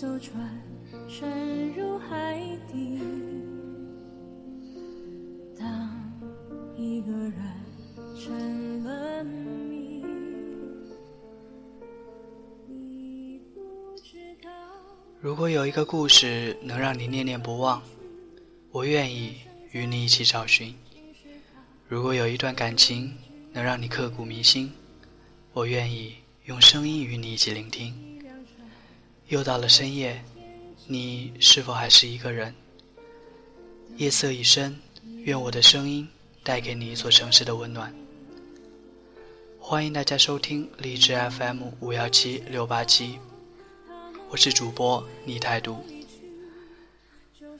艘船沉入海底。当一个人成了谜，如果有一个故事能让你念念不忘，我愿意与你一起找寻；如果有一段感情能让你刻骨铭心，我愿意用声音与你一起聆听。又到了深夜，你是否还是一个人？夜色已深，愿我的声音带给你一座城市的温暖。欢迎大家收听荔枝 FM 五幺七六八七，我是主播逆态度。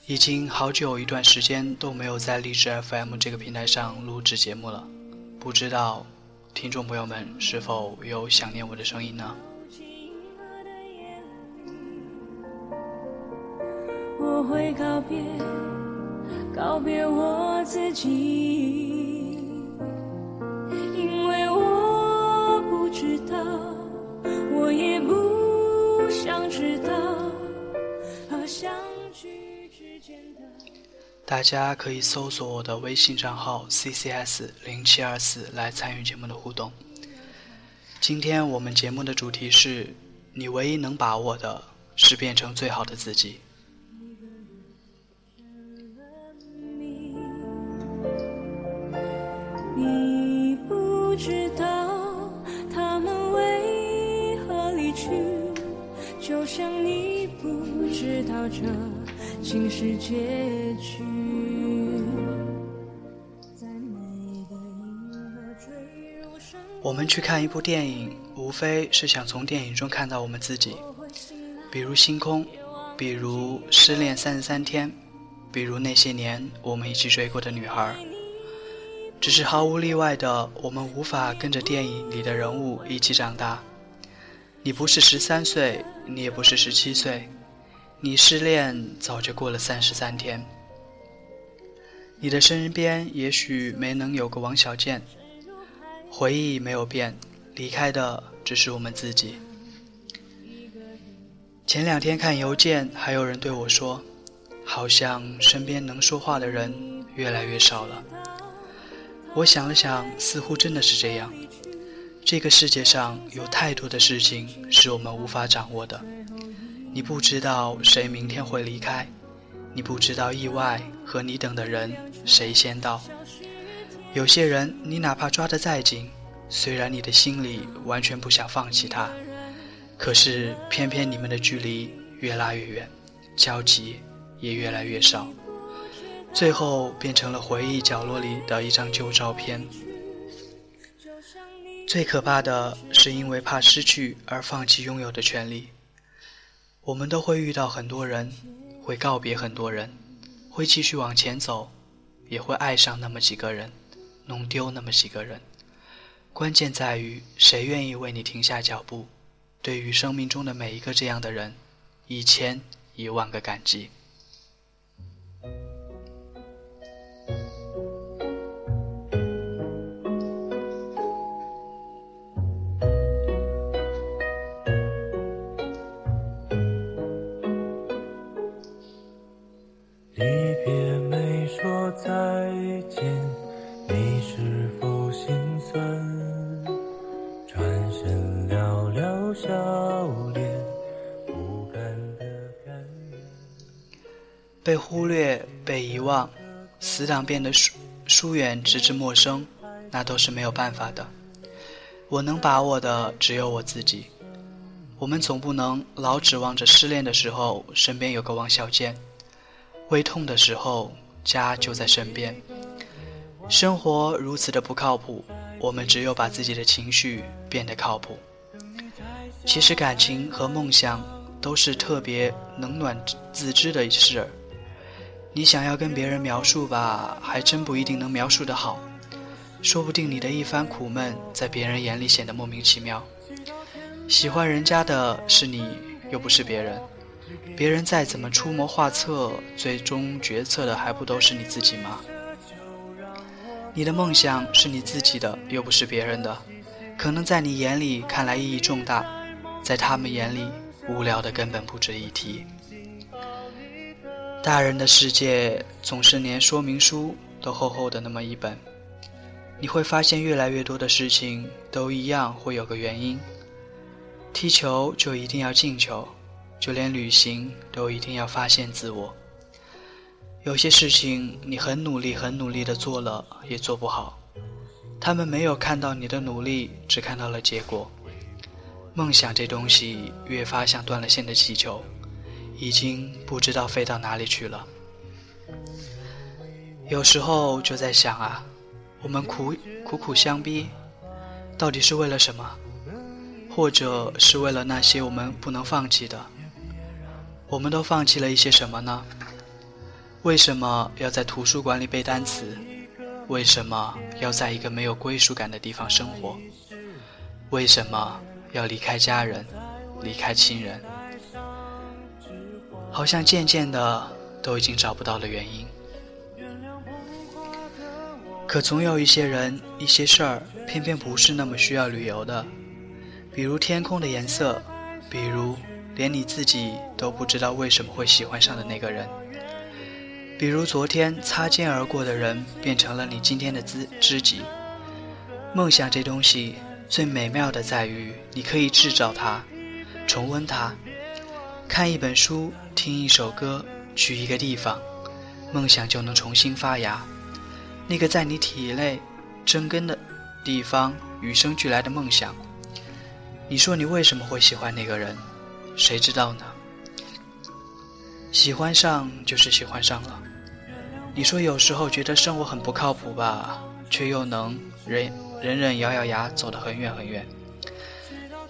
已经好久一段时间都没有在荔枝 FM 这个平台上录制节目了，不知道听众朋友们是否有想念我的声音呢？我会告别，告别我自己，因为我不知道，我也不想知道，和相聚之间的。大家可以搜索我的微信账号 ccs 零七二四来参与节目的互动。今天我们节目的主题是：你唯一能把握的是变成最好的自己。知道他们为何离去，就像你不知道这竟是结局。我们去看一部电影，无非是想从电影中看到我们自己，比如星空，比如失恋三十三天，比如那些年我们一起追过的女孩。只是毫无例外的，我们无法跟着电影里的人物一起长大。你不是十三岁，你也不是十七岁，你失恋早就过了三十三天。你的身边也许没能有个王小贱，回忆没有变，离开的只是我们自己。前两天看邮件，还有人对我说，好像身边能说话的人越来越少了。我想了想，似乎真的是这样。这个世界上有太多的事情是我们无法掌握的。你不知道谁明天会离开，你不知道意外和你等的人谁先到。有些人，你哪怕抓得再紧，虽然你的心里完全不想放弃他，可是偏偏你们的距离越拉越远，交集也越来越少。最后变成了回忆角落里的一张旧照片。最可怕的是因为怕失去而放弃拥有的权利。我们都会遇到很多人，会告别很多人，会继续往前走，也会爱上那么几个人，弄丢那么几个人。关键在于谁愿意为你停下脚步。对于生命中的每一个这样的人，一千一万个感激。死党变得疏疏远，直至陌生，那都是没有办法的。我能把握的只有我自己。我们总不能老指望着失恋的时候身边有个王小贱，胃痛的时候家就在身边。生活如此的不靠谱，我们只有把自己的情绪变得靠谱。其实感情和梦想都是特别冷暖自知的事儿。你想要跟别人描述吧，还真不一定能描述得好。说不定你的一番苦闷，在别人眼里显得莫名其妙。喜欢人家的是你，又不是别人。别人再怎么出谋划策，最终决策的还不都是你自己吗？你的梦想是你自己的，又不是别人的。可能在你眼里看来意义重大，在他们眼里无聊的根本不值一提。大人的世界总是连说明书都厚厚的那么一本，你会发现越来越多的事情都一样会有个原因。踢球就一定要进球，就连旅行都一定要发现自我。有些事情你很努力、很努力的做了，也做不好。他们没有看到你的努力，只看到了结果。梦想这东西越发像断了线的气球。已经不知道飞到哪里去了。有时候就在想啊，我们苦苦苦相逼，到底是为了什么？或者是为了那些我们不能放弃的？我们都放弃了一些什么呢？为什么要在图书馆里背单词？为什么要在一个没有归属感的地方生活？为什么要离开家人，离开亲人？好像渐渐的都已经找不到了原因，可总有一些人、一些事儿，偏偏不是那么需要旅游的，比如天空的颜色，比如连你自己都不知道为什么会喜欢上的那个人，比如昨天擦肩而过的人变成了你今天的知知己。梦想这东西最美妙的在于，你可以制造它，重温它。看一本书，听一首歌，去一个地方，梦想就能重新发芽。那个在你体内生根的地方，与生俱来的梦想。你说你为什么会喜欢那个人？谁知道呢？喜欢上就是喜欢上了。你说有时候觉得生活很不靠谱吧，却又能忍忍忍咬咬牙走得很远很远。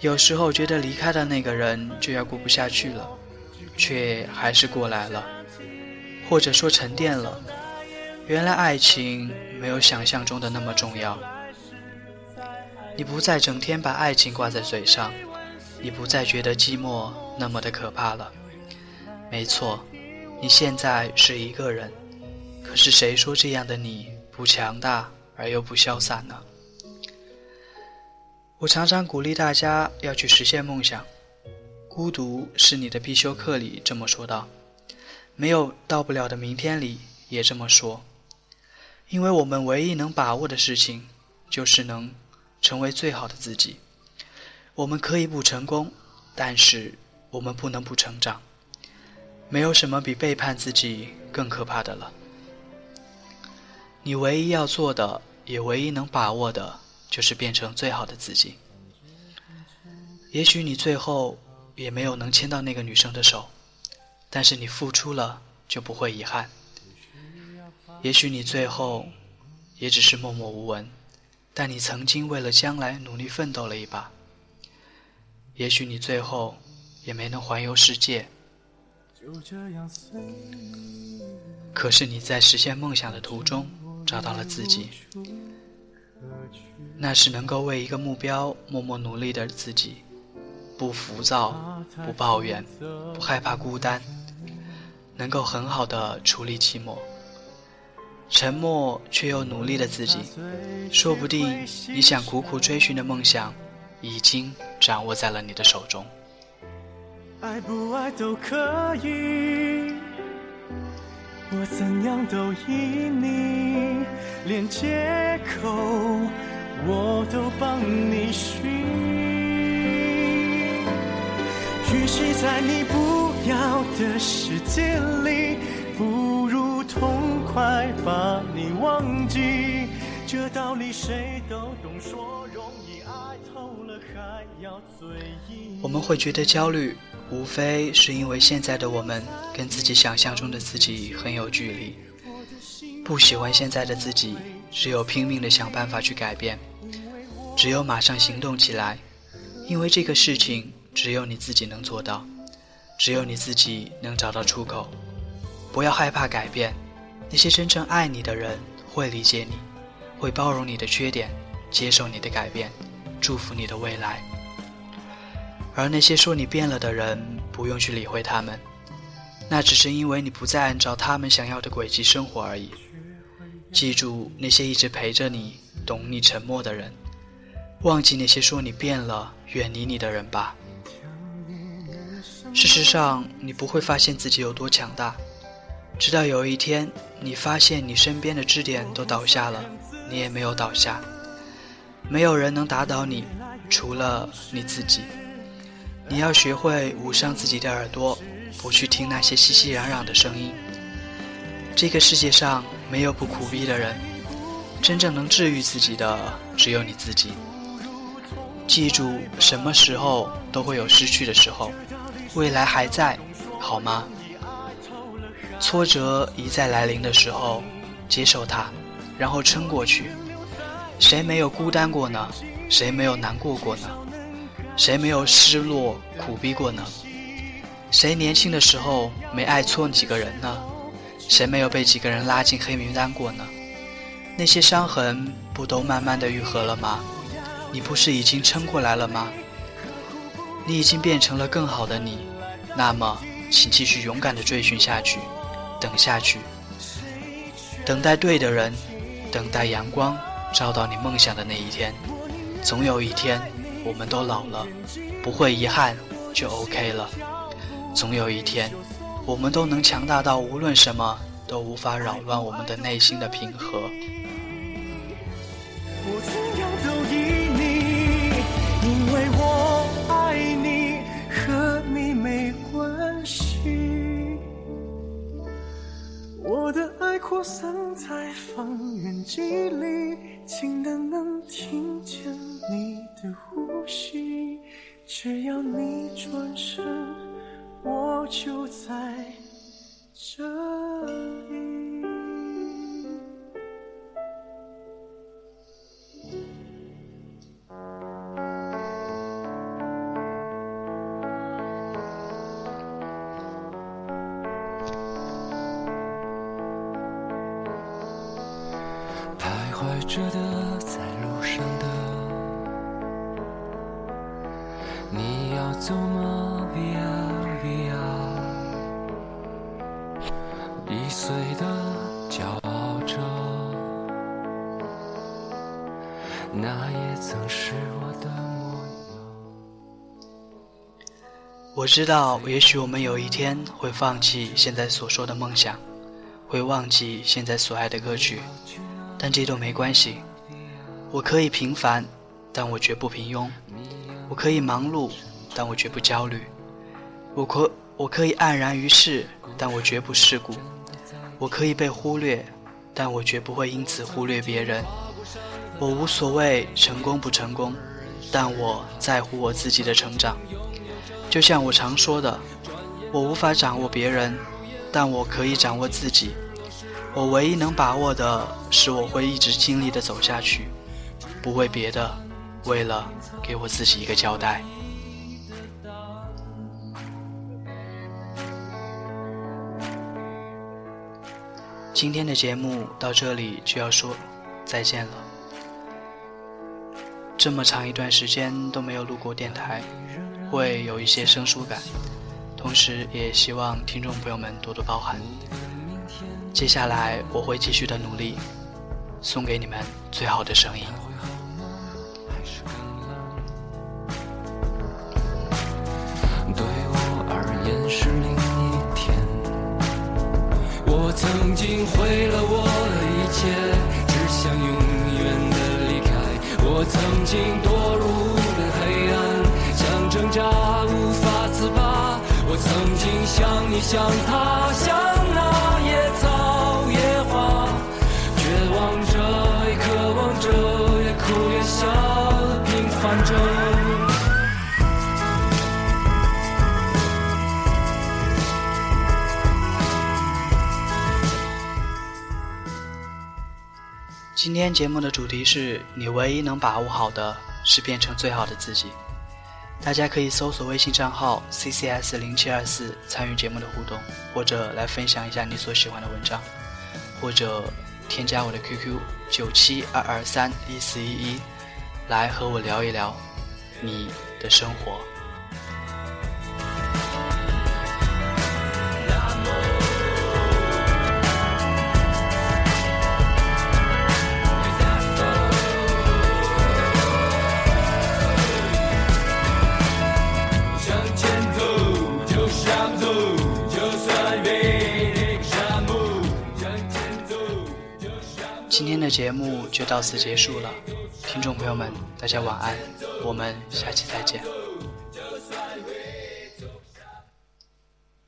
有时候觉得离开的那个人就要过不下去了，却还是过来了，或者说沉淀了。原来爱情没有想象中的那么重要。你不再整天把爱情挂在嘴上，你不再觉得寂寞那么的可怕了。没错，你现在是一个人，可是谁说这样的你不强大而又不消散呢？我常常鼓励大家要去实现梦想，孤独是你的必修课里这么说道，没有到不了的明天里也这么说，因为我们唯一能把握的事情，就是能成为最好的自己。我们可以不成功，但是我们不能不成长。没有什么比背叛自己更可怕的了。你唯一要做的，也唯一能把握的。就是变成最好的自己。也许你最后也没有能牵到那个女生的手，但是你付出了就不会遗憾。也许你最后也只是默默无闻，但你曾经为了将来努力奋斗了一把。也许你最后也没能环游世界，可是你在实现梦想的途中找到了自己。那是能够为一个目标默默努力的自己，不浮躁，不抱怨，不害怕孤单，能够很好的处理寂寞，沉默却又努力的自己。说不定你想苦苦追寻的梦想，已经掌握在了你的手中。爱不爱都可以，我怎样都依你，连借口。我都帮你寻。与其在你不要的世界里，不如痛快把你忘记。这道理谁都懂，说容易，爱透了还要嘴硬。我们会觉得焦虑，无非是因为现在的我们跟自己想象中的自己很有距离，不喜欢现在的自己，只有拼命的想办法去改变。只有马上行动起来，因为这个事情只有你自己能做到，只有你自己能找到出口。不要害怕改变，那些真正爱你的人会理解你，会包容你的缺点，接受你的改变，祝福你的未来。而那些说你变了的人，不用去理会他们，那只是因为你不再按照他们想要的轨迹生活而已。记住那些一直陪着你、懂你沉默的人。忘记那些说你变了、远离你的人吧。事实上，你不会发现自己有多强大，直到有一天，你发现你身边的支点都倒下了，你也没有倒下。没有人能打倒你，除了你自己。你要学会捂上自己的耳朵，不去听那些熙熙攘攘的声音。这个世界上没有不苦逼的人，真正能治愈自己的只有你自己。记住，什么时候都会有失去的时候。未来还在，好吗？挫折一再来临的时候，接受它，然后撑过去。谁没有孤单过呢？谁没有难过过呢？谁没有失落苦逼过呢？谁年轻的时候没爱错几个人呢？谁没有被几个人拉进黑名单过呢？那些伤痕不都慢慢的愈合了吗？你不是已经撑过来了吗？你已经变成了更好的你，那么，请继续勇敢的追寻下去，等下去，等待对的人，等待阳光照到你梦想的那一天。总有一天，我们都老了，不会遗憾就 OK 了。总有一天，我们都能强大到无论什么都无法扰乱我们的内心的平和。着的，在路上的，你要走吗？Via Via，易碎的，骄傲着，那也曾是我的模样。我知道，也许我们有一天会放弃现在所说的梦想，会忘记现在所爱的歌曲。但这都没关系，我可以平凡，但我绝不平庸；我可以忙碌，但我绝不焦虑；我可我可以黯然于世，但我绝不世故；我可以被忽略，但我绝不会因此忽略别人。我无所谓成功不成功，但我在乎我自己的成长。就像我常说的，我无法掌握别人，但我可以掌握自己。我唯一能把握的是，我会一直尽力的走下去，不为别的，为了给我自己一个交代。今天的节目到这里就要说再见了。这么长一段时间都没有录过电台，会有一些生疏感，同时也希望听众朋友们多多包涵。接下来我会继续的努力，送给你们最好的声音。对我而言是另一天。我曾经毁了我的一切，只想永远的离开。我曾经堕入了黑暗，想挣扎无法自拔。我曾经像你，像他，像那。今天节目的主题是你唯一能把握好的是变成最好的自己。大家可以搜索微信账号 ccs 零七二四参与节目的互动，或者来分享一下你所喜欢的文章，或者添加我的 QQ 九七二二三一四一一，来和我聊一聊你的生活。节目就到此结束了，听众朋友们，大家晚安，我们下期再见。